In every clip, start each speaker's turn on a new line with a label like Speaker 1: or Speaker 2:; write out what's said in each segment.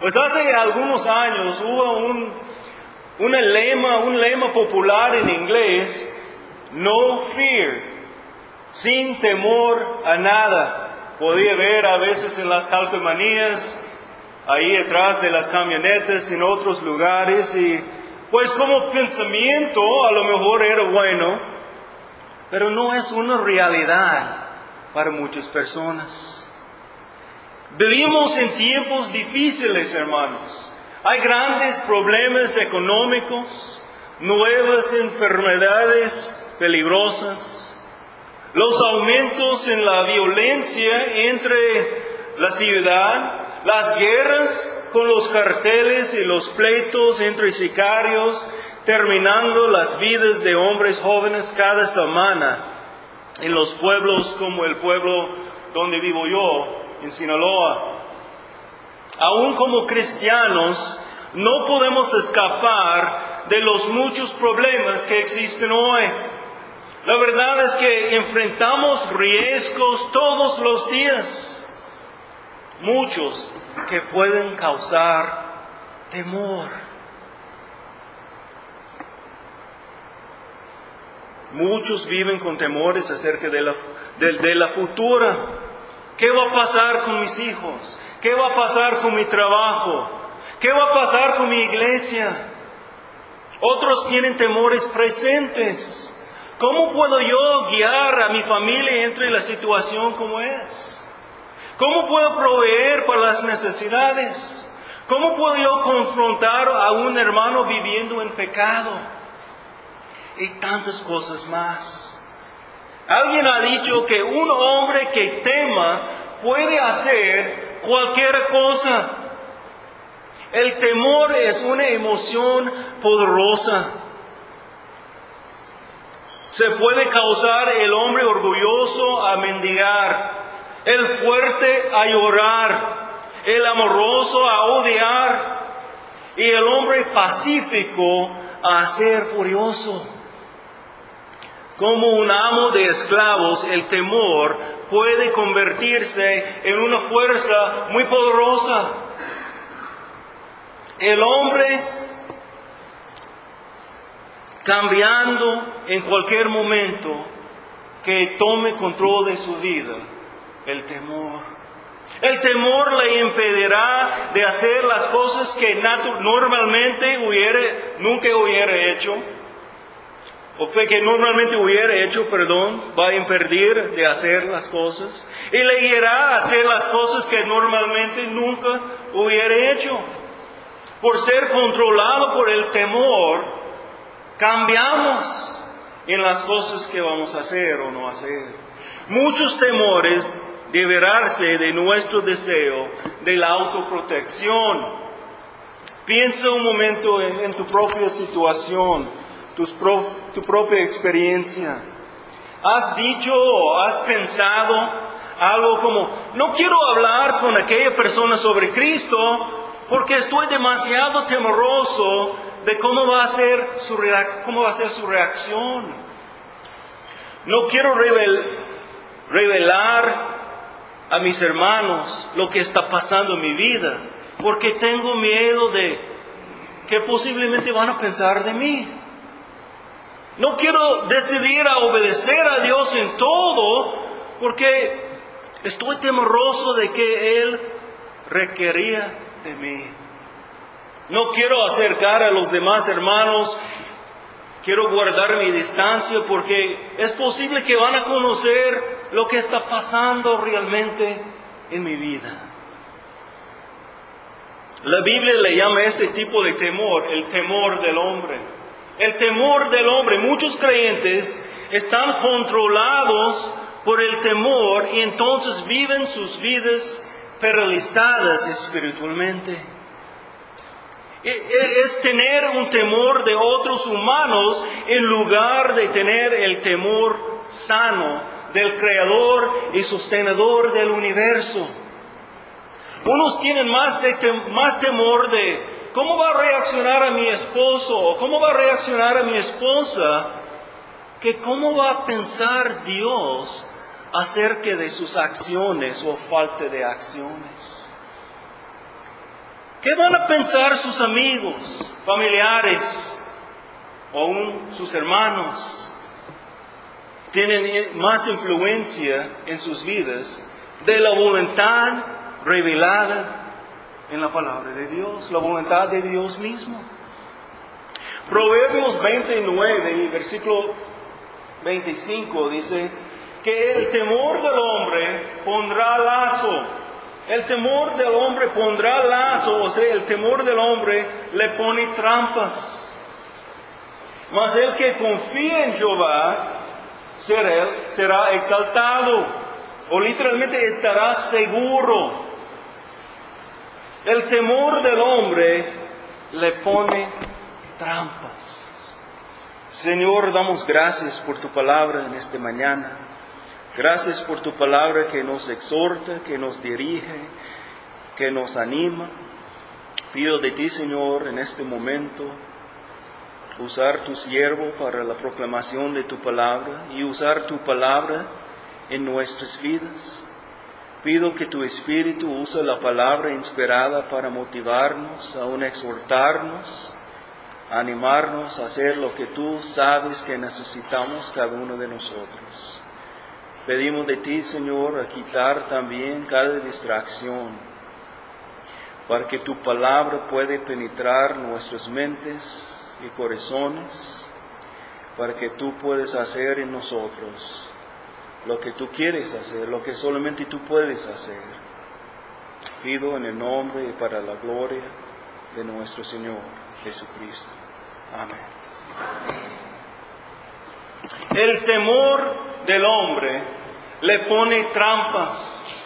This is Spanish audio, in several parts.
Speaker 1: Pues hace algunos años hubo un, lema, un lema popular en inglés, no fear, sin temor a nada. Podía ver a veces en las calcomanías, ahí detrás de las camionetas, en otros lugares, y pues como pensamiento a lo mejor era bueno, pero no es una realidad para muchas personas. Vivimos en tiempos difíciles, hermanos. Hay grandes problemas económicos, nuevas enfermedades peligrosas, los aumentos en la violencia entre la ciudad, las guerras con los carteles y los pleitos entre sicarios, terminando las vidas de hombres jóvenes cada semana en los pueblos como el pueblo donde vivo yo, en Sinaloa. Aún como cristianos, no podemos escapar de los muchos problemas que existen hoy. La verdad es que enfrentamos riesgos todos los días, muchos que pueden causar temor. Muchos viven con temores acerca de la, de la futura ¿Qué va a pasar con mis hijos? ¿Qué va a pasar con mi trabajo? ¿Qué va a pasar con mi iglesia? Otros tienen temores presentes. ¿Cómo puedo yo guiar a mi familia entre la situación como es? ¿Cómo puedo proveer para las necesidades? ¿Cómo puedo yo confrontar a un hermano viviendo en pecado? Y tantas cosas más. Alguien ha dicho que un hombre que tema puede hacer cualquier cosa. El temor es una emoción poderosa. Se puede causar el hombre orgulloso a mendigar, el fuerte a llorar, el amoroso a odiar y el hombre pacífico a ser furioso. Como un amo de esclavos, el temor puede convertirse en una fuerza muy poderosa. El hombre cambiando en cualquier momento que tome control de su vida, el temor. El temor le impedirá de hacer las cosas que normalmente nunca hubiera hecho o que normalmente hubiera hecho, perdón, va a impedir de hacer las cosas y le irá a hacer las cosas que normalmente nunca hubiera hecho. Por ser controlado por el temor, cambiamos en las cosas que vamos a hacer o no hacer. Muchos temores deberarse de nuestro deseo de la autoprotección. Piensa un momento en tu propia situación tu propia experiencia. Has dicho o has pensado algo como, no quiero hablar con aquella persona sobre Cristo porque estoy demasiado temeroso de cómo va a ser su, cómo va a ser su reacción. No quiero revelar a mis hermanos lo que está pasando en mi vida porque tengo miedo de que posiblemente van a pensar de mí. No quiero decidir a obedecer a Dios en todo porque estoy temeroso de que Él requería de mí. No quiero acercar a los demás hermanos, quiero guardar mi distancia porque es posible que van a conocer lo que está pasando realmente en mi vida. La Biblia le llama a este tipo de temor el temor del hombre el temor del hombre. Muchos creyentes están controlados por el temor y entonces viven sus vidas paralizadas espiritualmente. E, e, es tener un temor de otros humanos en lugar de tener el temor sano del Creador y sostenedor del universo. Unos tienen más, más temor de ¿Cómo va a reaccionar a mi esposo cómo va a reaccionar a mi esposa? Que cómo va a pensar Dios acerca de sus acciones o falta de acciones. ¿Qué van a pensar sus amigos, familiares, o aún sus hermanos? Tienen más influencia en sus vidas de la voluntad revelada en la palabra de Dios, la voluntad de Dios mismo. Proverbios 29, versículo 25 dice que el temor del hombre pondrá lazo. El temor del hombre pondrá lazo, o sea, el temor del hombre le pone trampas. Mas el que confía en Jehová será, será exaltado, o literalmente estará seguro. El temor del hombre le pone trampas. Señor, damos gracias por tu palabra en esta mañana. Gracias por tu palabra que nos exhorta, que nos dirige, que nos anima. Pido de ti, Señor, en este momento, usar tu siervo para la proclamación de tu palabra y usar tu palabra en nuestras vidas. Pido que tu Espíritu use la palabra inspirada para motivarnos, aún exhortarnos, animarnos a hacer lo que tú sabes que necesitamos cada uno de nosotros. Pedimos de ti, Señor, a quitar también cada distracción, para que tu palabra pueda penetrar nuestras mentes y corazones, para que tú puedas hacer en nosotros lo que tú quieres hacer, lo que solamente tú puedes hacer. Pido en el nombre y para la gloria de nuestro Señor Jesucristo. Amén. El temor del hombre le pone trampas.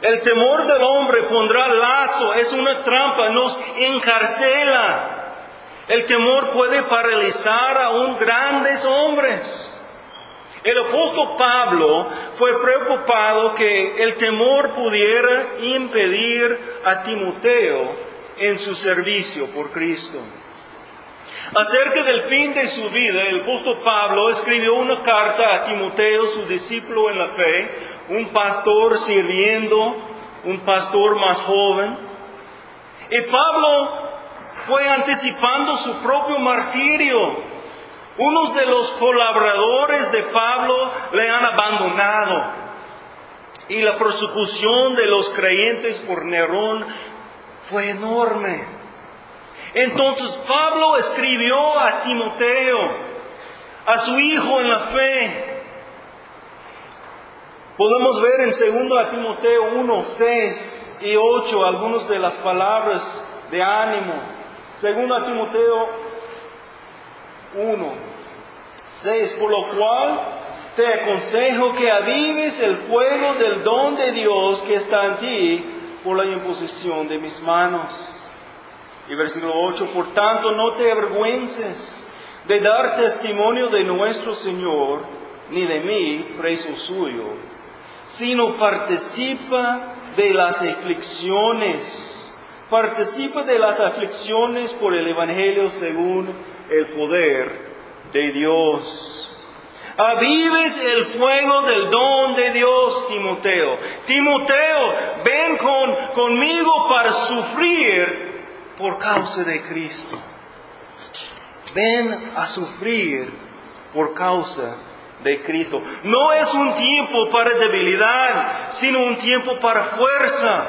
Speaker 1: El temor del hombre pondrá lazo, es una trampa, nos encarcela. El temor puede paralizar a un grandes hombres. El apóstol Pablo fue preocupado que el temor pudiera impedir a Timoteo en su servicio por Cristo. Acerca del fin de su vida, el apóstol Pablo escribió una carta a Timoteo, su discípulo en la fe, un pastor sirviendo, un pastor más joven. Y Pablo fue anticipando su propio martirio unos de los colaboradores de Pablo le han abandonado y la persecución de los creyentes por Nerón fue enorme. Entonces Pablo escribió a Timoteo, a su hijo en la fe. Podemos ver en 2 Timoteo 1, 6 y 8 algunas de las palabras de ánimo. 2 Timoteo 1, 6, por lo cual te aconsejo que avives el fuego del don de Dios que está en ti por la imposición de mis manos. Y versículo 8, por tanto no te avergüences de dar testimonio de nuestro Señor, ni de mí, preso suyo, sino participa de las aflicciones, participa de las aflicciones por el Evangelio según el poder de Dios. Avives el fuego del don de Dios, Timoteo. Timoteo, ven con, conmigo para sufrir por causa de Cristo. Ven a sufrir por causa de Cristo. No es un tiempo para debilidad, sino un tiempo para fuerza.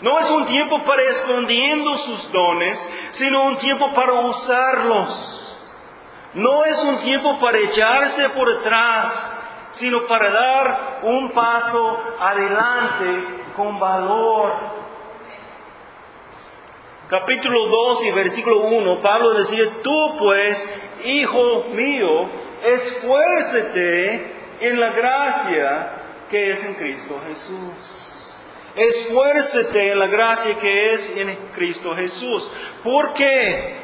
Speaker 1: No es un tiempo para escondiendo sus dones, sino un tiempo para usarlos. No es un tiempo para echarse por detrás, sino para dar un paso adelante con valor. Capítulo 2 y versículo 1, Pablo decía, tú pues, hijo mío, esfuércete en la gracia que es en Cristo Jesús. Esfuércete en la gracia que es en Cristo Jesús. ¿Por qué?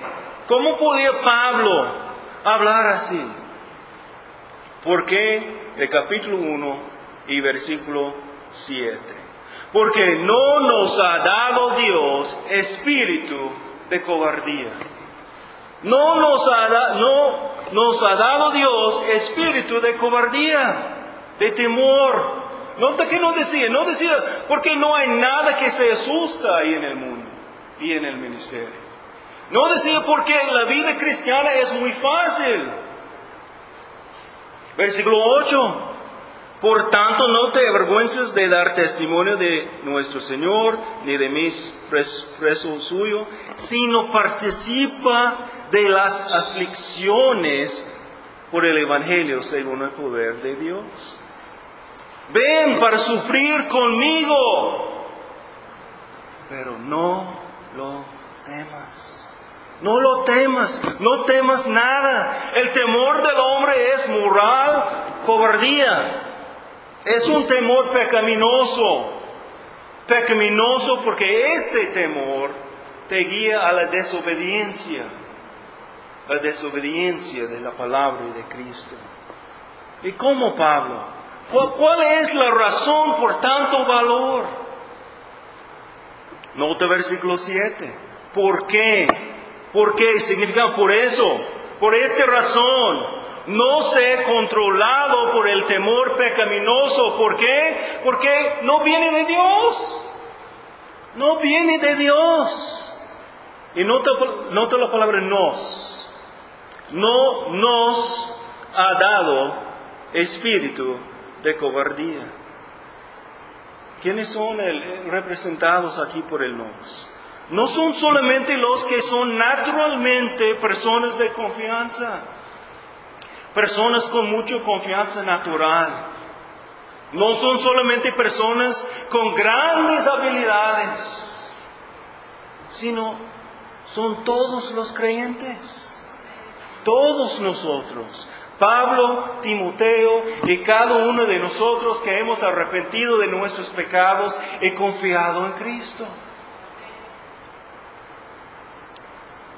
Speaker 1: ¿Cómo podía Pablo hablar así? Porque el capítulo 1 y versículo 7. Porque no nos ha dado Dios espíritu de cobardía. No nos ha, no nos ha dado Dios espíritu de cobardía, de temor, Nota que no decía, no decía, porque no hay nada que se asusta ahí en el mundo y en el ministerio. No decía porque la vida cristiana es muy fácil. Versículo 8. Por tanto, no te avergüences de dar testimonio de nuestro Señor, ni de mis presos suyo, sino participa de las aflicciones por el Evangelio según el poder de Dios. Ven para sufrir conmigo, pero no lo temas. No lo temas, no temas nada. El temor del hombre es moral, cobardía. Es un temor pecaminoso. Pecaminoso porque este temor te guía a la desobediencia. La desobediencia de la palabra de Cristo. ¿Y cómo, Pablo? ¿Cuál es la razón por tanto valor? Nota versículo 7. ¿Por qué? ¿Por qué? Significa por eso. Por esta razón no sé controlado por el temor pecaminoso. ¿Por qué? Porque no viene de Dios. No viene de Dios. Y nota, nota la palabra nos. No nos ha dado espíritu de cobardía. ¿Quiénes son representados aquí por el nos? No son solamente los que son naturalmente personas de confianza personas con mucha confianza natural. No son solamente personas con grandes habilidades, sino son todos los creyentes, todos nosotros. Pablo, Timoteo y cada uno de nosotros que hemos arrepentido de nuestros pecados y confiado en Cristo.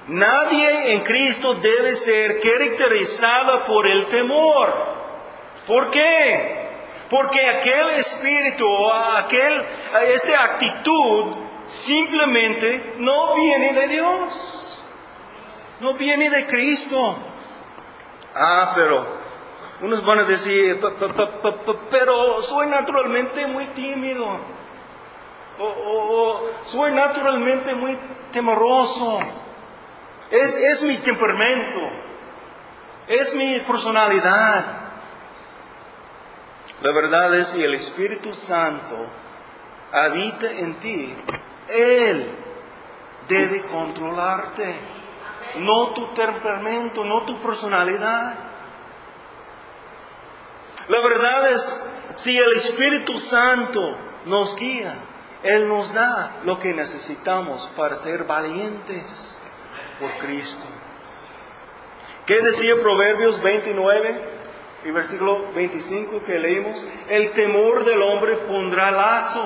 Speaker 1: Nadie en Cristo debe ser caracterizada por el temor. ¿Por qué? Porque aquel espíritu, aquel, esta actitud simplemente no viene de Dios. No viene de Cristo. Ah, pero unos van a decir, pero soy naturalmente muy tímido. O, o soy naturalmente muy temoroso. Es, mi temperamento, es mi personalidad. La verdad es que el Espíritu Santo habita en ti. Él debe controlarte, no tu temperamento, no tu personalidad. La verdad es, si el Espíritu Santo nos guía, Él nos da lo que necesitamos para ser valientes por Cristo. ¿Qué decía Proverbios 29 y versículo 25 que leímos? El temor del hombre pondrá lazo.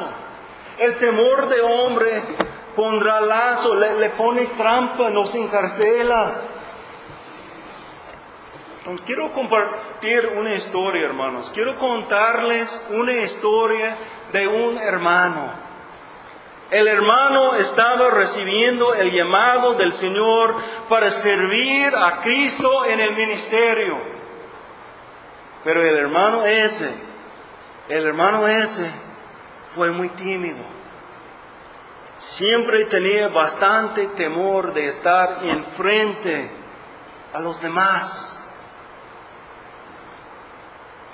Speaker 1: El temor del hombre pondrá lazo, le, le pone trampa, nos encarcela. Quiero compartir una historia, hermanos. Quiero contarles una historia de un hermano el hermano estaba recibiendo el llamado del Señor para servir a Cristo en el ministerio. Pero el hermano ese, el hermano ese fue muy tímido. Siempre tenía bastante temor de estar enfrente a los demás.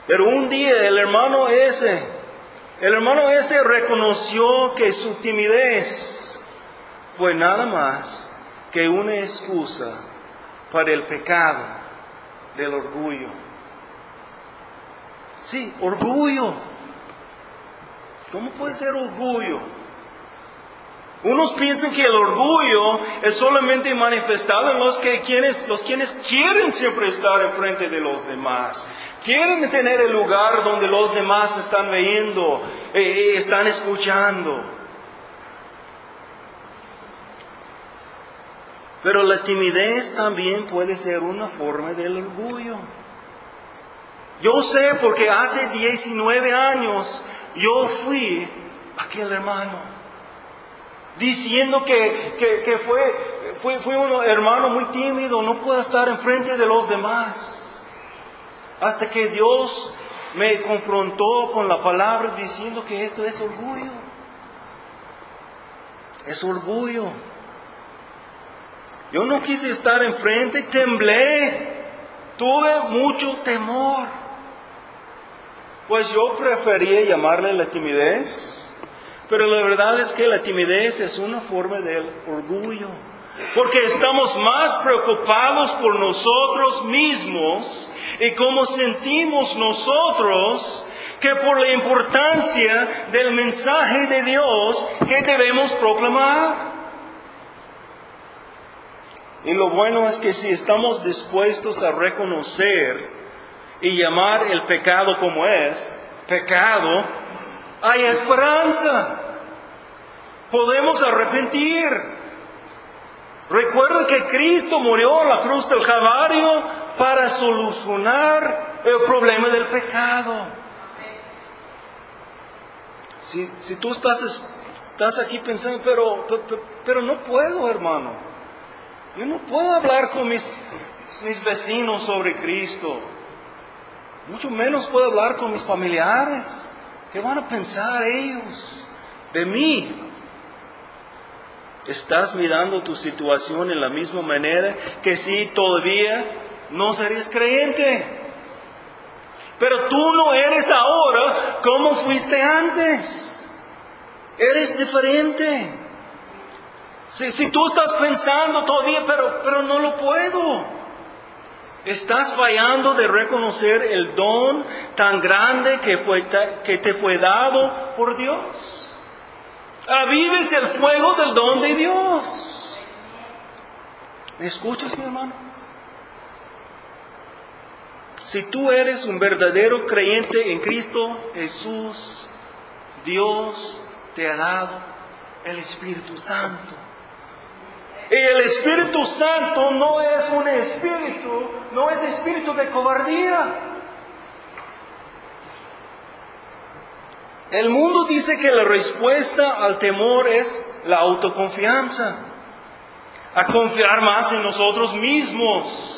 Speaker 1: Pero un día el hermano ese el hermano ese reconoció que su timidez fue nada más que una excusa para el pecado del orgullo. Sí, orgullo. ¿Cómo puede ser orgullo? Unos piensan que el orgullo es solamente manifestado en los que quienes, los quienes quieren siempre estar enfrente de los demás. Quieren tener el lugar donde los demás están viendo, eh, eh, están escuchando. Pero la timidez también puede ser una forma del orgullo. Yo sé porque hace 19 años yo fui aquel hermano, diciendo que, que, fue, fue, fue un hermano muy tímido, no puedo estar enfrente de los demás hasta que Dios me confrontó con la palabra diciendo que esto es orgullo. Es orgullo. Yo no quise estar enfrente, temblé, tuve mucho temor. Pues yo prefería llamarle la timidez, pero la verdad es que la timidez es una forma del orgullo, porque estamos más preocupados por nosotros mismos y cómo sentimos nosotros que por la importancia del mensaje de Dios que debemos proclamar. Y lo bueno es que si estamos dispuestos a reconocer y llamar el pecado como es, pecado, hay esperanza. Podemos arrepentir. Recuerda que Cristo murió en la cruz del Calvario para solucionar el problema del pecado. Si, si tú estás, estás aquí pensando, pero, pero, pero no puedo, hermano. Yo no puedo hablar con mis, mis vecinos sobre Cristo. Mucho menos puedo hablar con mis familiares. ¿Qué van a pensar ellos de mí? ¿Estás mirando tu situación en la misma manera que si todavía no serías creyente? Pero tú no eres ahora como fuiste antes. Eres diferente. Si, tú estás pensando todavía, pero, pero no lo puedo. Estás fallando de reconocer el don tan grande que, fue, que te fue dado por Dios. Avives el fuego del don de Dios. ¿Me escuchas, mi hermano? Si tú eres un verdadero creyente en Cristo Jesús, Dios te ha dado el Espíritu Santo. Y el Espíritu Santo no es un espíritu, no es espíritu de cobardía. El mundo dice que la respuesta al temor es la autoconfianza, a confiar más en nosotros mismos.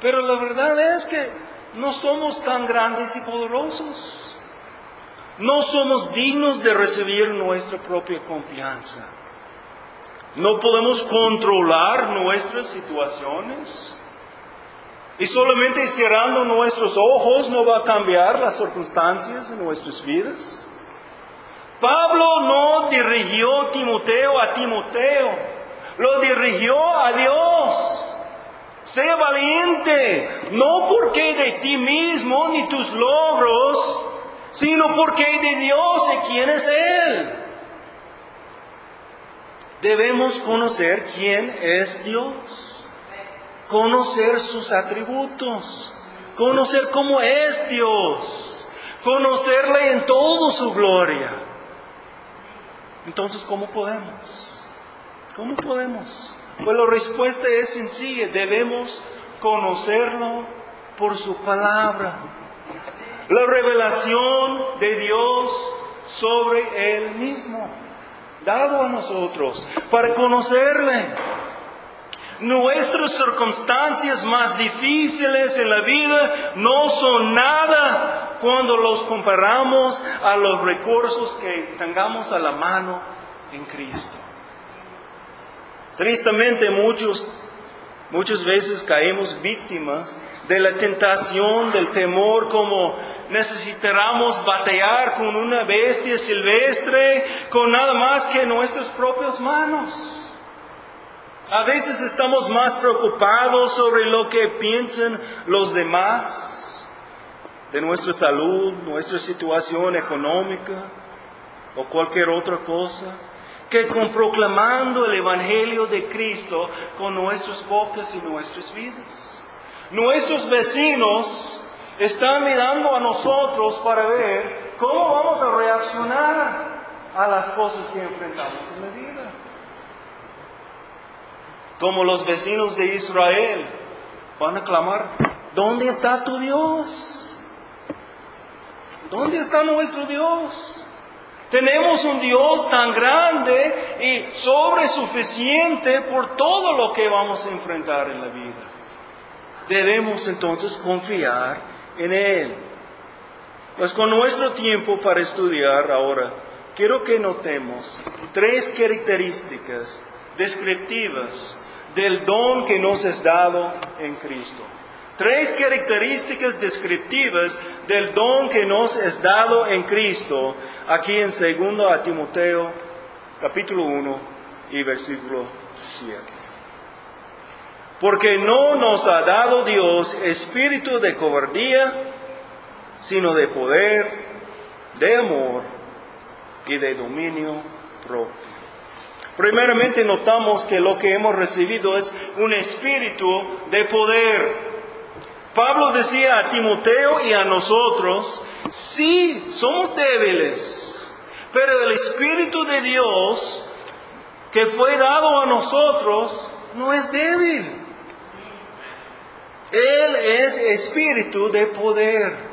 Speaker 1: Pero la verdad es que no somos tan grandes y poderosos. No somos dignos de recibir nuestra propia confianza. No podemos controlar nuestras situaciones. Y solamente cerrando nuestros ojos no va a cambiar las circunstancias en nuestras vidas. Pablo no dirigió Timoteo a Timoteo, lo dirigió a Dios. Sea valiente, no porque de ti mismo ni tus logros, sino porque de Dios y quién es Él. Debemos conocer quién es Dios, conocer sus atributos, conocer cómo es Dios, conocerle en toda su gloria. Entonces, ¿cómo podemos? ¿Cómo podemos? Pues la respuesta es sencilla, debemos conocerlo por su palabra. La revelación de Dios sobre Él mismo dado a nosotros para conocerle. Nuestras circunstancias más difíciles en la vida no son nada cuando los comparamos a los recursos que tengamos a la mano en Cristo. Tristemente muchos Muchas veces caemos víctimas de la tentación, del temor, como necesitáramos batallar con una bestia silvestre, con nada más que nuestras propias manos. A veces estamos más preocupados sobre lo que piensan los demás, de nuestra salud, nuestra situación económica o cualquier otra cosa que con proclamando el Evangelio de Cristo con nuestras bocas y nuestras vidas. Nuestros vecinos están mirando a nosotros para ver cómo vamos a reaccionar a las cosas que enfrentamos en la vida. Como los vecinos de Israel van a clamar, ¿dónde está tu Dios? ¿Dónde está nuestro Dios? Tenemos un Dios tan grande y sobresuficiente por todo lo que vamos a enfrentar en la vida. Debemos entonces confiar en Él. Pues con nuestro tiempo para estudiar ahora, quiero que notemos tres características descriptivas del don que nos es dado en Cristo. Tres características descriptivas del don que nos es dado en Cristo, aquí en 2 a Timoteo, capítulo 1 y versículo 7. Porque no nos ha dado Dios espíritu de cobardía, sino de poder, de amor y de dominio propio. Primeramente notamos que lo que hemos recibido es un espíritu de poder. Pablo decía a Timoteo y a nosotros, sí, somos débiles, pero el Espíritu de Dios que fue dado a nosotros no es débil. Él es espíritu de poder.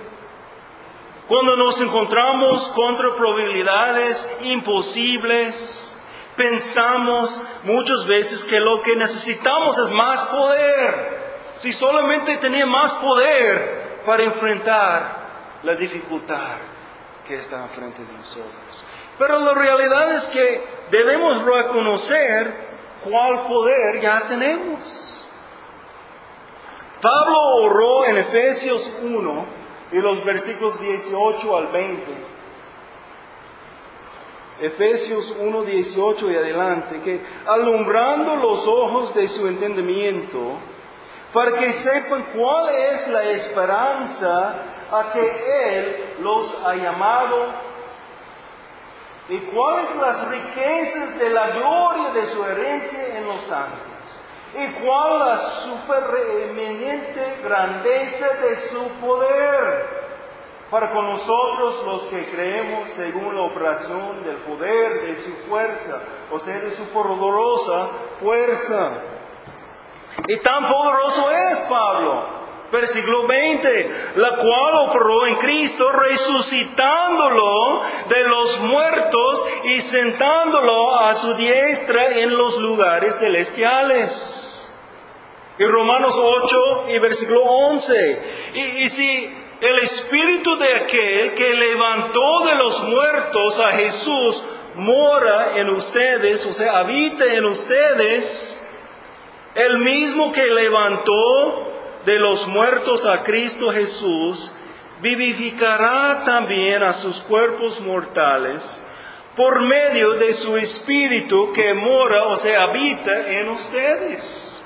Speaker 1: Cuando nos encontramos contra probabilidades imposibles, pensamos muchas veces que lo que necesitamos es más poder si solamente tenía más poder para enfrentar la dificultad que está enfrente de nosotros. Pero la realidad es que debemos reconocer cuál poder ya tenemos. Pablo oró en Efesios 1 y los versículos 18 al 20. Efesios 1, 18 y adelante, que alumbrando los ojos de su entendimiento, para que sepan cuál es la esperanza a que Él los ha llamado. Y cuáles las riquezas de la gloria de su herencia en los santos y cuál la supereminente grandeza de su poder. Para con nosotros los que creemos según la operación del poder de su fuerza, o sea, de su poderosa fuerza y tan poderoso es Pablo. Versículo 20, la cual operó en Cristo resucitándolo de los muertos y sentándolo a su diestra en los lugares celestiales. Y Romanos 8 y versículo 11. Y, y si el espíritu de aquel que levantó de los muertos a Jesús mora en ustedes, o sea, habita en ustedes, el mismo que levantó de los muertos a Cristo Jesús, vivificará también a sus cuerpos mortales por medio de su Espíritu que mora o se habita en ustedes.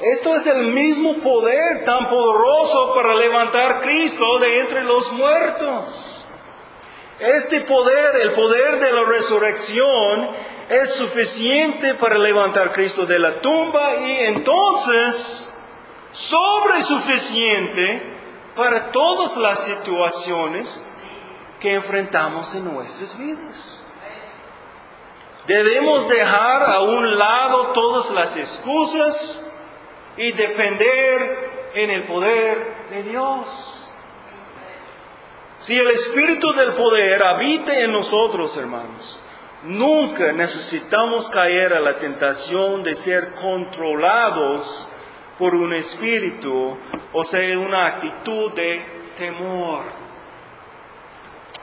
Speaker 1: Esto es el mismo poder tan poderoso para levantar Cristo de entre los muertos. Este poder, el poder de la resurrección, es suficiente para levantar a Cristo de la tumba y entonces sobre suficiente para todas las situaciones que enfrentamos en nuestras vidas. Debemos dejar a un lado todas las excusas y depender en el poder de Dios. Si el Espíritu del poder habita en nosotros, hermanos, Nunca necesitamos caer a la tentación de ser controlados por un espíritu, o sea, una actitud de temor.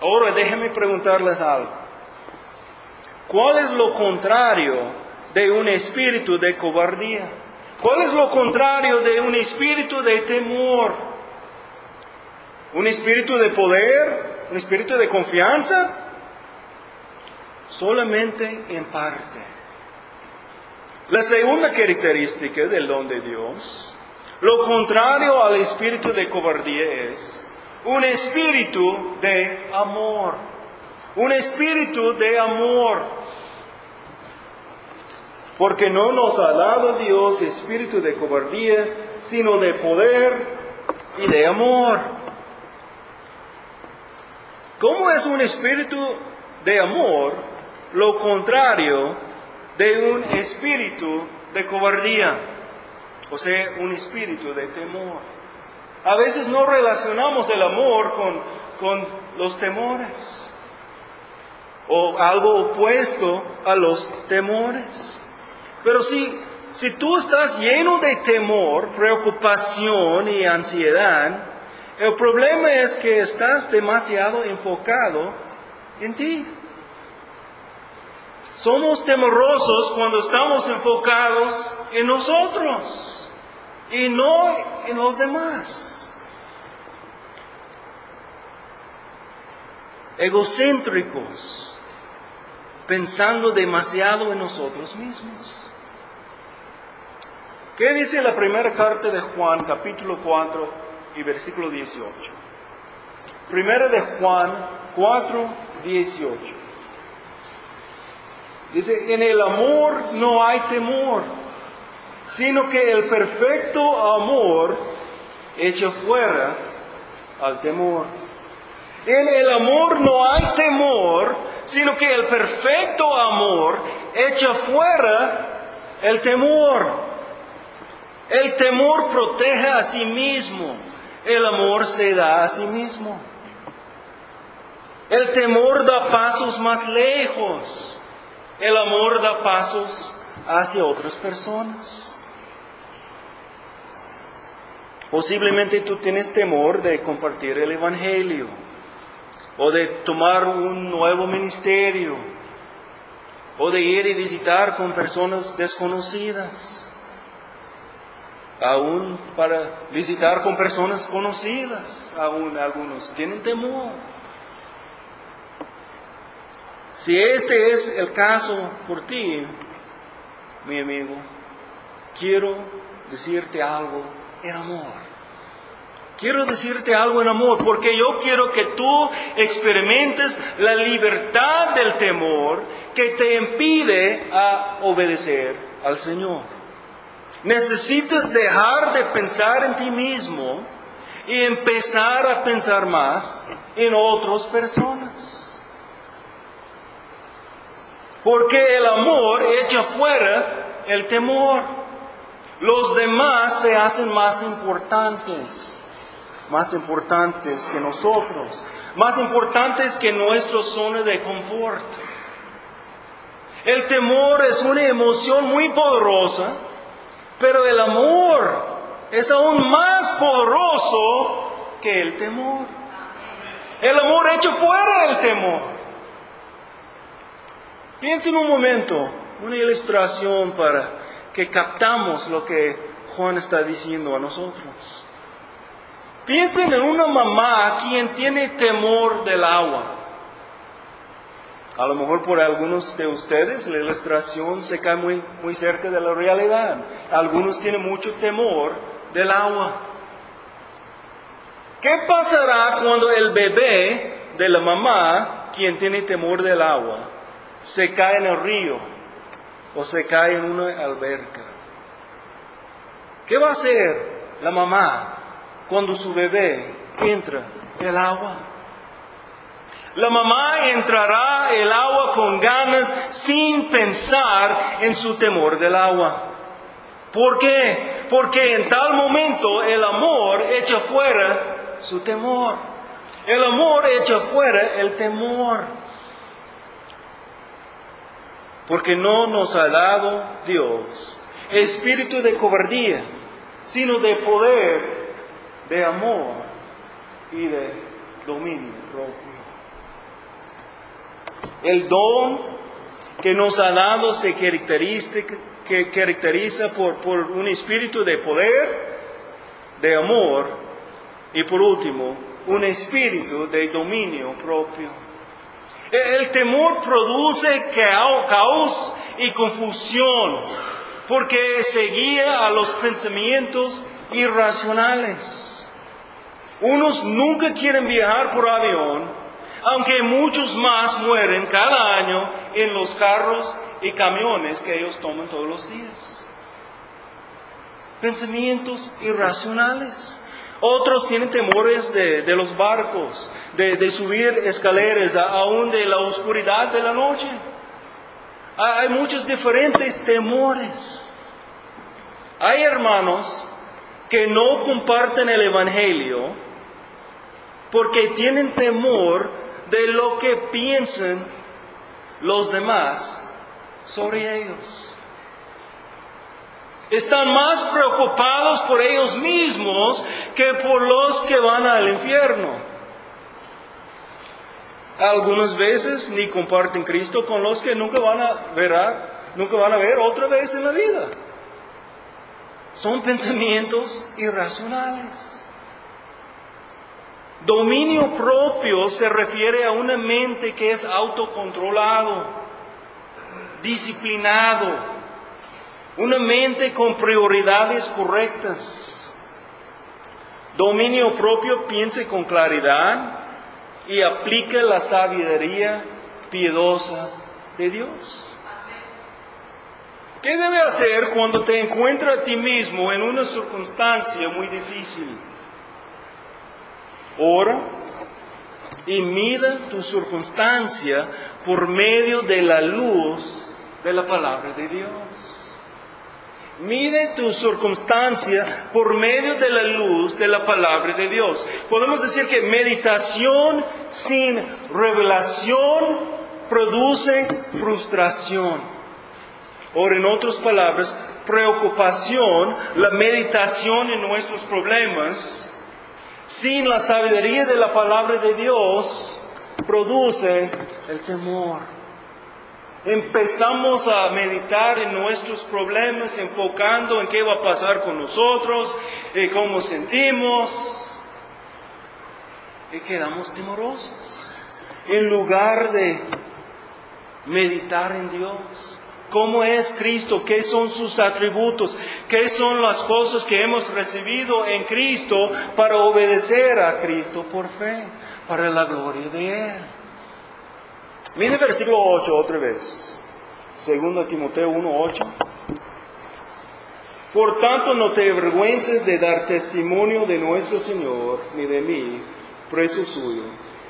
Speaker 1: Ahora déjenme preguntarles algo. ¿Cuál es lo contrario de un espíritu de cobardía? ¿Cuál es lo contrario de un espíritu de temor? ¿Un espíritu de poder? ¿Un espíritu de confianza? Solamente en parte. La segunda característica del don de Dios, lo contrario al espíritu de cobardía es un espíritu de amor. Un espíritu de amor. Porque no nos ha dado Dios espíritu de cobardía, sino de poder y de amor. ¿Cómo es un espíritu de amor lo contrario de un espíritu de cobardía, o sea, un espíritu de temor. A veces no relacionamos el amor con, con los temores o algo opuesto a los temores. Pero si, si tú estás lleno de temor, preocupación y ansiedad, El problema es que estás demasiado enfocado en ti. Somos temorosos cuando estamos enfocados en nosotros y no en los demás. Egocéntricos, pensando demasiado en nosotros mismos. ¿Qué dice la primera carta de Juan, capítulo 4 y versículo 18? Primera de Juan 4, 18. Dice, en el amor no hay temor, sino que el perfecto amor echa fuera al temor. En el amor no hay temor, sino que el perfecto amor echa fuera el temor. El temor protege a sí mismo, el amor se da a sí mismo. El temor da pasos más lejos. El amor da pasos hacia otras personas. Posiblemente tú tienes temor de compartir el Evangelio o de tomar un nuevo ministerio o de ir y visitar con personas desconocidas, aún para visitar con personas conocidas, aún algunos tienen temor. Si este es el caso por ti, mi amigo, quiero decirte algo en amor. Quiero decirte algo en amor, porque yo quiero que tú experimentes la libertad del temor que te impide a obedecer al Señor. Necesitas dejar de pensar en ti mismo y empezar a pensar más en otras personas. Porque el amor echa fuera el temor. Los demás se hacen más importantes, más importantes que nosotros, más importantes que nuestra zona de confort. El temor es una emoción muy poderosa, pero el amor es aún más poderoso que el temor. El amor echa fuera el temor. Piensen un momento, una ilustración para que captamos lo que Juan está diciendo a nosotros. Piensen en una mamá quien tiene temor del agua. A lo mejor por algunos de ustedes la ilustración se cae muy, muy cerca de la realidad. Algunos tienen mucho temor del agua. ¿Qué pasará cuando el bebé de la mamá, quien tiene temor del agua, se cae en el río o se cae en una alberca. ¿Qué va a hacer la mamá cuando su bebé entra el agua? La mamá entrará el agua con ganas sin pensar en su temor del agua. ¿Por qué? Porque en tal momento el amor echa fuera su temor. El amor echa fuera el temor porque no nos ha dado Dios espíritu de cobardía, sino de poder, de amor y de dominio propio. El don que nos ha dado se caracteriza, por un espíritu de poder, de amor y por último, un espíritu de dominio propio. El temor produce caos y confusión porque se guía a los pensamientos irracionales. Unos nunca quieren viajar por avión, aunque muchos más mueren cada año en los carros y camiones que ellos toman todos los días. Pensamientos irracionales. Otros tienen temores de, los barcos, de, subir escaleras, aún de la oscuridad de la noche. Hay muchos diferentes temores. Hay hermanos que no comparten el Evangelio porque tienen temor de lo que piensan los demás sobre ellos. Están más preocupados por ellos mismos que por los que van al infierno. Algunas veces ni comparten Cristo con los que nunca van a ver, nunca van a ver otra vez en la vida. Son pensamientos irracionales. Dominio propio se refiere a una mente que es autocontrolado, disciplinado, una mente con prioridades correctas. Dominio propio piense con claridad y aplique la sabiduría piedosa de Dios. ¿Qué debe hacer cuando te encuentra a ti mismo en una circunstancia muy difícil? Ora y mida tu circunstancia por medio de la luz de la palabra de Dios. Mide tu circunstancia por medio de la luz de la palabra de Dios. Podemos decir que meditación sin revelación produce frustración. O en otras palabras, preocupación, la meditación en nuestros problemas, sin la sabiduría de la palabra de Dios, produce el temor. Empezamos a meditar en nuestros problemas, enfocando en qué va a pasar con nosotros, y cómo sentimos, y quedamos temorosos. En lugar de meditar en Dios, cómo es Cristo, qué son sus atributos, qué son las cosas que hemos recibido en Cristo para obedecer a Cristo por fe, para la gloria de Él. Mire el versículo 8 otra vez. Segundo Timoteo 1:8. Por tanto, no te avergüences de dar testimonio de nuestro Señor, ni de mí, preso suyo,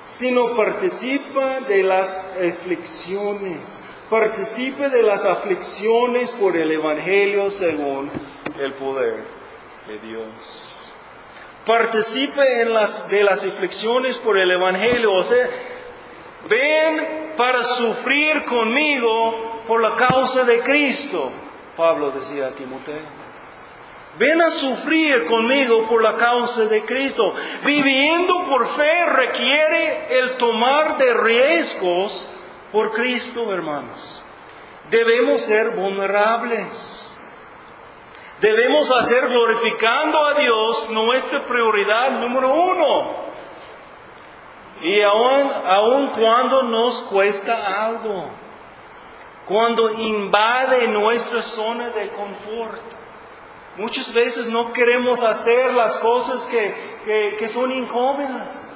Speaker 1: sino participa de las aflicciones participe de las aflicciones por el Evangelio según el poder de Dios. Participe en las, de las aflicciones por el Evangelio, o sea, ven para sufrir conmigo por la causa de Cristo, Pablo decía a Timoteo. Ven a sufrir conmigo por la causa de Cristo. Viviendo por fe requiere el tomar de riesgos por Cristo, hermanos. Debemos ser vulnerables. Debemos hacer glorificando a Dios nuestra prioridad número uno. Y aun, aun cuando nos cuesta algo, cuando invade nuestra zona de confort, muchas veces no queremos hacer las cosas que, que, que son incómodas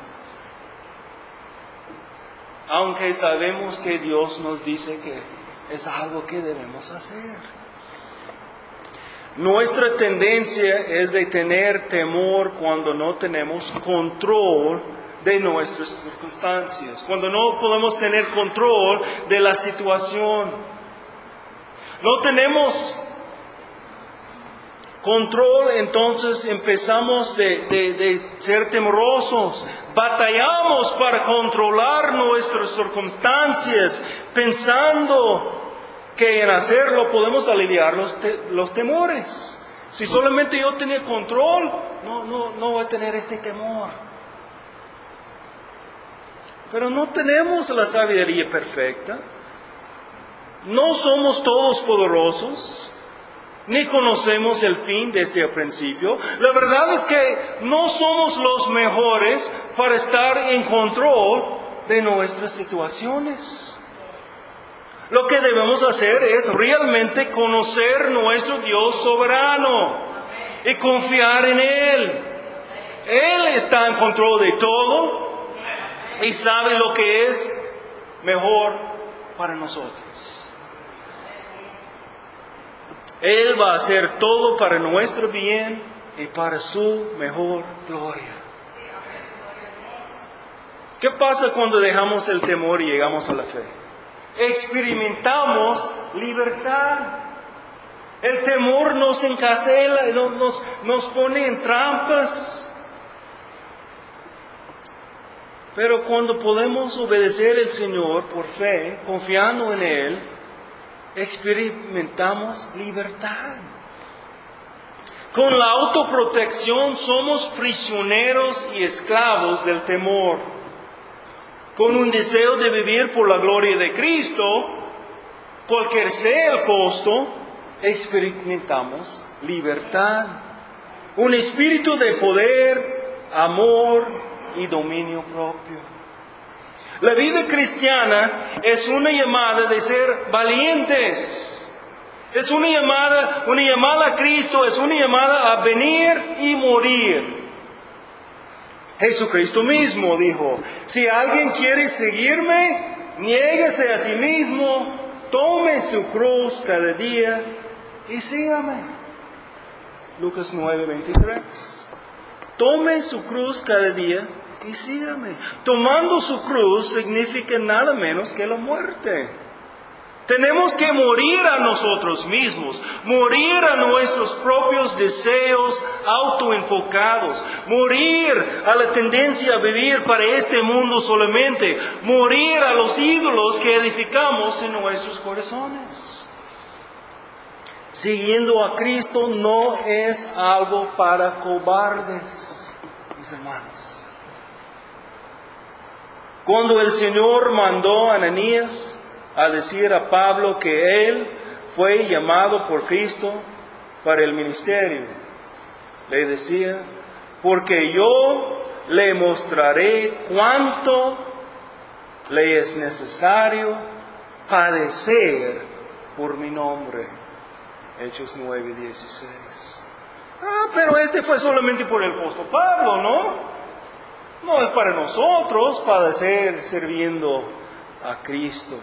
Speaker 1: aunque sabemos que Dios nos dice que es algo que debemos hacer. Nuestra tendencia es de tener temor cuando no tenemos control de nuestras circunstancias, cuando no podemos tener control de la situación. No tenemos control, entonces empezamos de, ser temerosos, batallamos para controlar nuestras circunstancias, pensando que en hacerlo podemos aliviar los, los temores. Si solamente yo tenía control, no, no, no voy a tener este temor. Pero no tenemos la sabiduría perfecta. No somos todos poderosos ni conocemos el fin desde el principio. La verdad es que no somos los mejores para estar en control de nuestras situaciones. Lo que debemos hacer es realmente conocer nuestro Dios soberano y confiar en Él. Él está en control de todo y sabe lo que es mejor para nosotros. Él va a hacer todo para nuestro bien y para su mejor gloria. ¿Qué pasa cuando dejamos el temor y llegamos a la fe? Experimentamos libertad. El temor nos encasela, nos, nos pone en trampas. Pero cuando podemos obedecer al Señor por fe, confiando en Él, experimentamos libertad. Con la autoprotección somos prisioneros y esclavos del temor. Con un deseo de vivir por la gloria de Cristo, cualquier sea el costo, experimentamos libertad. Un espíritu de poder, amor y dominio propio. La vida cristiana es una llamada de ser valientes es una llamada, una llamada a Cristo, es una llamada a venir y morir. Jesucristo mismo dijo, si alguien quiere seguirme, niéguese a sí mismo, tome su cruz cada día y sígame. Lucas 9:23. Tome su cruz cada día y sígame. Tomando su cruz significa nada menos que la muerte. Tenemos que morir a nosotros mismos, morir a nuestros propios deseos autoenfocados, morir a la tendencia a vivir para este mundo solamente, morir a los ídolos que edificamos en nuestros corazones. Siguiendo a Cristo no es algo para cobardes, mis hermanos. Cuando el Señor mandó a Ananías, a decir a Pablo que él fue llamado por Cristo para el ministerio. Le decía, porque yo le mostraré cuánto le es necesario padecer por mi nombre. Hechos 9, 16. Ah, pero este fue solamente por el apóstol Pablo, ¿no? No es para nosotros padecer sirviendo a Cristo.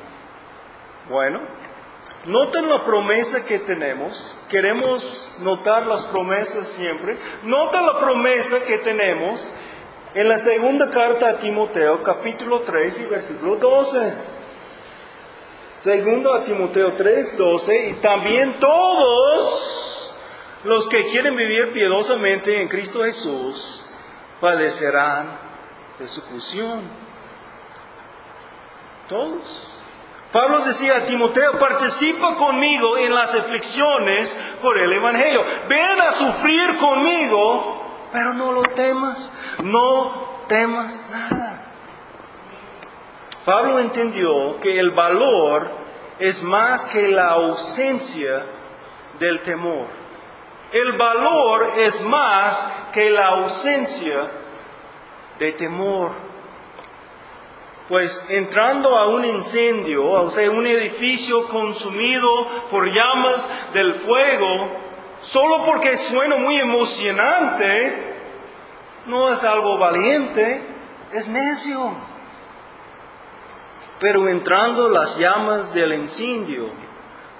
Speaker 1: Bueno, noten la promesa que tenemos. Queremos notar las promesas siempre. Nota la promesa que tenemos en la segunda carta a Timoteo, capítulo 3 y versículo 12. Segundo a Timoteo 3, 12. Y también todos los que quieren vivir piadosamente en Cristo Jesús padecerán persecución. Todos. Pablo decía a Timoteo, participa conmigo en las aflicciones por el Evangelio. Ven a sufrir conmigo, pero no lo temas, no temas nada. Pablo entendió que el valor es más que la ausencia del temor. El valor es más que la ausencia de temor. Pues entrando a un incendio, o sea, un edificio consumido por llamas del fuego, solo porque suena muy emocionante, no es algo valiente, es necio. Pero entrando las llamas del incendio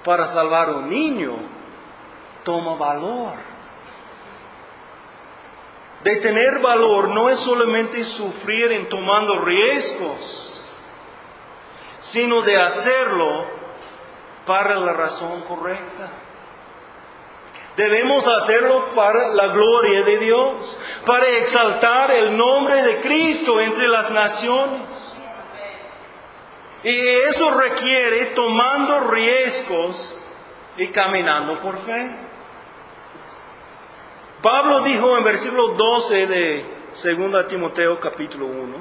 Speaker 1: para salvar un niño, toma valor. De tener valor no es solamente sufrir en tomando riesgos, sino de hacerlo para la razón correcta. Debemos hacerlo para la gloria de Dios, para exaltar el nombre de Cristo entre las naciones. Y eso requiere tomando riesgos y caminando por fe. Pablo dijo en versículo 12 de 2 Timoteo capítulo 1,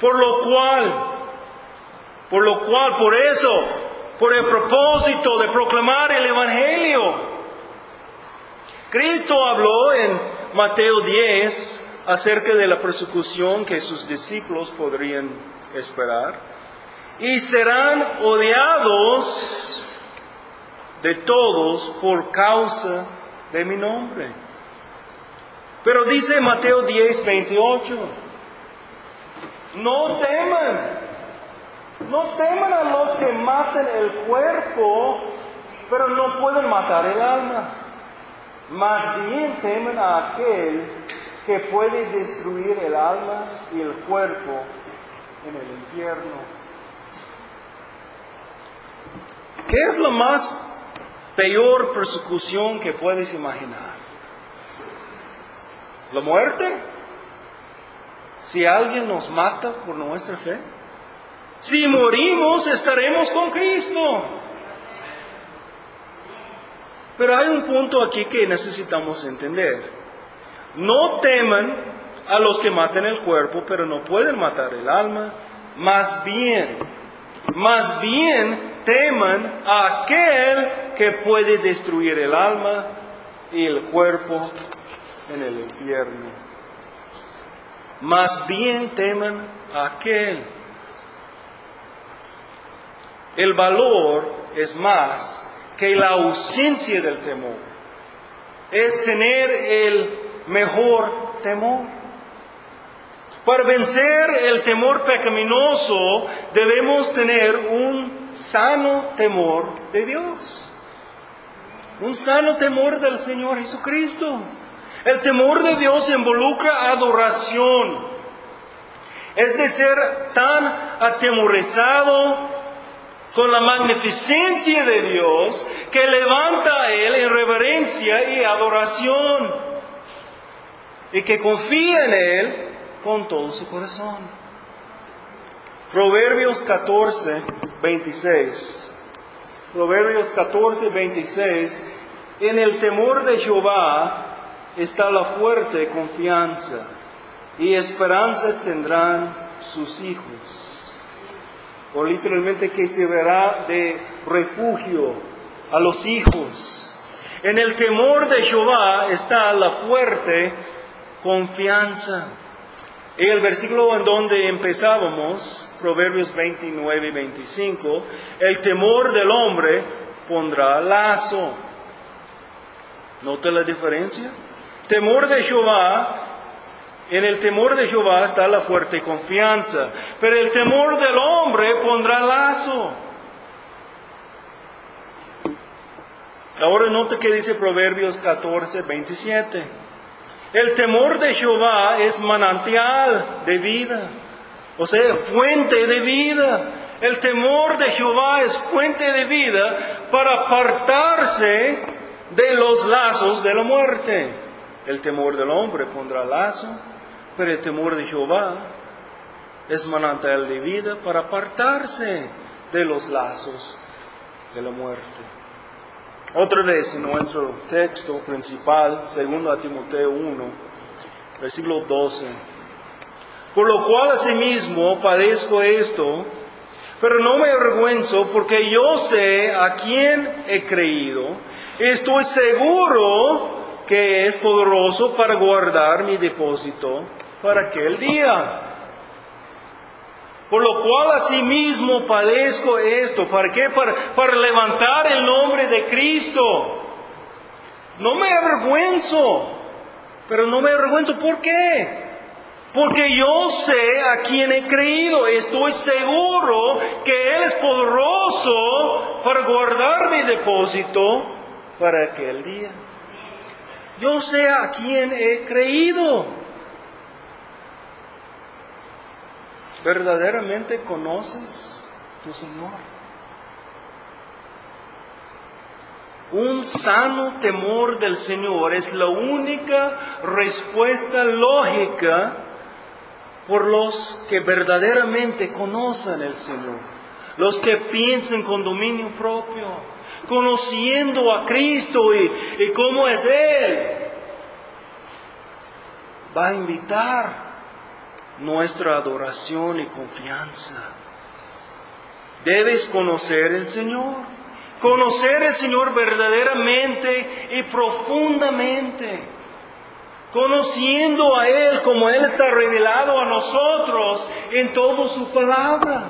Speaker 1: por lo cual, por lo cual, por eso, por el propósito de proclamar el Evangelio, Cristo habló en Mateo 10 acerca de la persecución que sus discípulos podrían esperar y serán odiados de todos por causa de mi nombre. Pero dice Mateo 10, 28, no teman, no teman a los que maten el cuerpo, pero no pueden matar el alma. Más bien temen a aquel que puede destruir el alma y el cuerpo en el infierno. ¿Qué es la más peor persecución que puedes imaginar? ¿La muerte? Si alguien nos mata por nuestra fe. Si morimos, estaremos con Cristo. Pero hay un punto aquí que necesitamos entender. No teman a los que matan el cuerpo, pero no pueden matar el alma. Más bien, más bien teman a aquel que puede destruir el alma y el cuerpo en el infierno. Más bien teman a aquel. El valor es más que la ausencia del temor. Es tener el mejor temor. Para vencer el temor pecaminoso debemos tener un sano temor de Dios. Un sano temor del Señor Jesucristo. El temor de Dios involucra adoración. Es de ser tan atemorizado con la magnificencia de Dios que levanta a Él en reverencia y adoración. Y que confía en Él con todo su corazón. Proverbios 14, 26. Proverbios 14, 26. En el temor de Jehová está la fuerte confianza y esperanza tendrán sus hijos. O literalmente que se verá de refugio a los hijos. En el temor de Jehová está la fuerte confianza. Y el versículo en donde empezábamos, Proverbios 29 y 25, el temor del hombre pondrá lazo. ¿Nota la diferencia? Temor de Jehová, en el temor de Jehová está la fuerte confianza, pero el temor del hombre pondrá lazo. Ahora nota que dice Proverbios 14, 27. El temor de Jehová es manantial de vida, o sea, fuente de vida. El temor de Jehová es fuente de vida para apartarse de los lazos de la muerte. El temor del hombre pondrá lazo, pero el temor de Jehová es manantial de vida para apartarse de los lazos de la muerte. Otra vez en nuestro texto principal, segundo a Timoteo 1, versículo 12. Por lo cual asimismo padezco esto, pero no me avergüenzo porque yo sé a quién he creído. Estoy seguro que es poderoso para guardar mi depósito para aquel día. Por lo cual asimismo padezco esto. ¿Para qué? Para, levantar el nombre de Cristo. No me avergüenzo. Pero no me avergüenzo. ¿Por qué? Porque yo sé a quién he creído. Estoy seguro que Él es poderoso para guardar mi depósito para aquel día. Yo sé a quién he creído. ¿Verdaderamente conoces tu Señor? Un sano temor del Señor es la única respuesta lógica por los que verdaderamente conocen el Señor, los que piensan con dominio propio, conociendo a Cristo y, y cómo es Él. Va a invitar nuestra adoración y confianza. Debes conocer el Señor, conocer el Señor verdaderamente y profundamente, conociendo a Él como Él está revelado a nosotros en toda su palabra.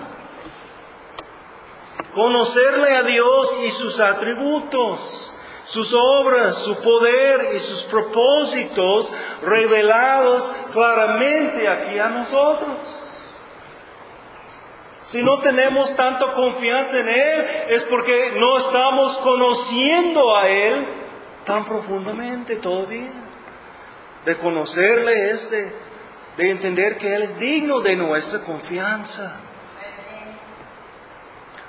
Speaker 1: Conocerle a Dios y sus atributos sus obras, su poder y sus propósitos revelados claramente aquí a nosotros. Si no tenemos tanta confianza en Él es porque no estamos conociendo a Él tan profundamente todavía. De conocerle es de, de entender que Él es digno de nuestra confianza.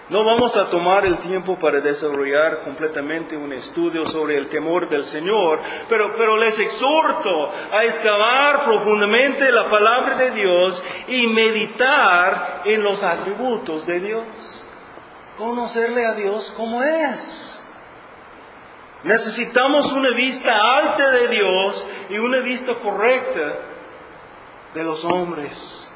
Speaker 1: No vamos a tomar el tiempo para desarrollar completamente un estudio sobre el temor del Señor, pero, pero les exhorto a excavar profundamente la palabra de Dios y meditar en los atributos de Dios. Conocerle a Dios como es. Necesitamos una vista alta de Dios y una vista correcta de los hombres.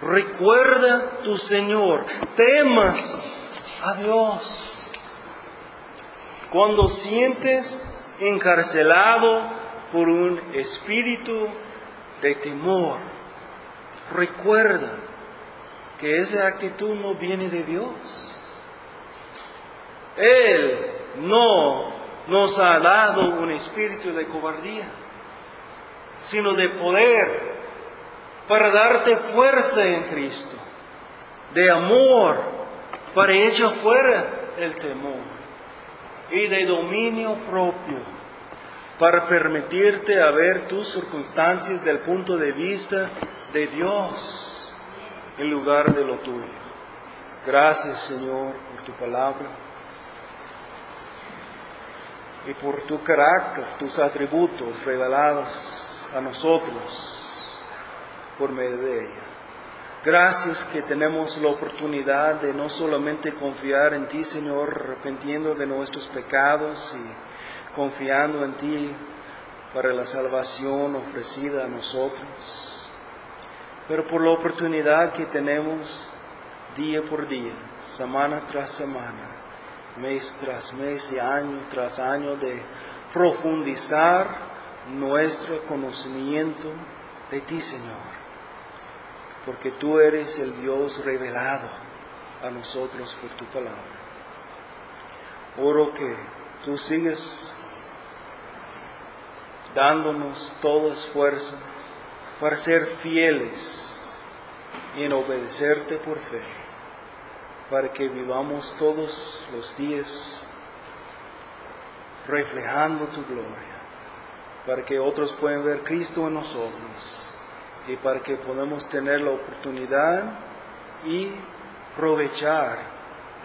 Speaker 1: Recuerda tu Señor, temas a Dios. Cuando sientes encarcelado por un espíritu de temor, recuerda que esa actitud no viene de Dios. Él no nos ha dado un espíritu de cobardía, sino de poder para darte fuerza en Cristo, de amor para echar fuera el temor y de dominio propio para permitirte ver tus circunstancias del punto de vista de Dios en lugar de lo tuyo. Gracias Señor por tu palabra y por tu carácter, tus atributos revelados a nosotros por medio de ella. Gracias que tenemos la oportunidad de no solamente confiar en ti, Señor, arrepentiendo de nuestros pecados y confiando en ti para la salvación ofrecida a nosotros, pero por la oportunidad que tenemos día por día, semana tras semana, mes tras mes y año tras año de profundizar nuestro conocimiento de ti, Señor. Porque tú eres el Dios revelado a nosotros por tu palabra. Oro que tú sigues dándonos todo esfuerzo para ser fieles y en obedecerte por fe para que vivamos todos los días reflejando tu gloria, para que otros puedan ver Cristo en nosotros y para que podamos tener la oportunidad y aprovechar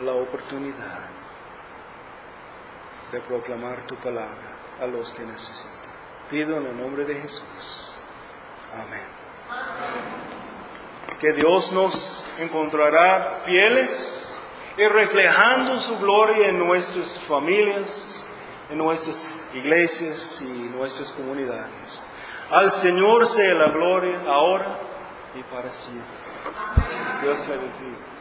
Speaker 1: la oportunidad de proclamar tu palabra a los que necesitan. Pido en el nombre de Jesús. Amén que Dios nos encontrará fieles y reflejando su gloria en nuestras familias, en nuestras iglesias y nuestras comunidades. Al Señor sea la gloria ahora y para siempre. Dios le bendiga.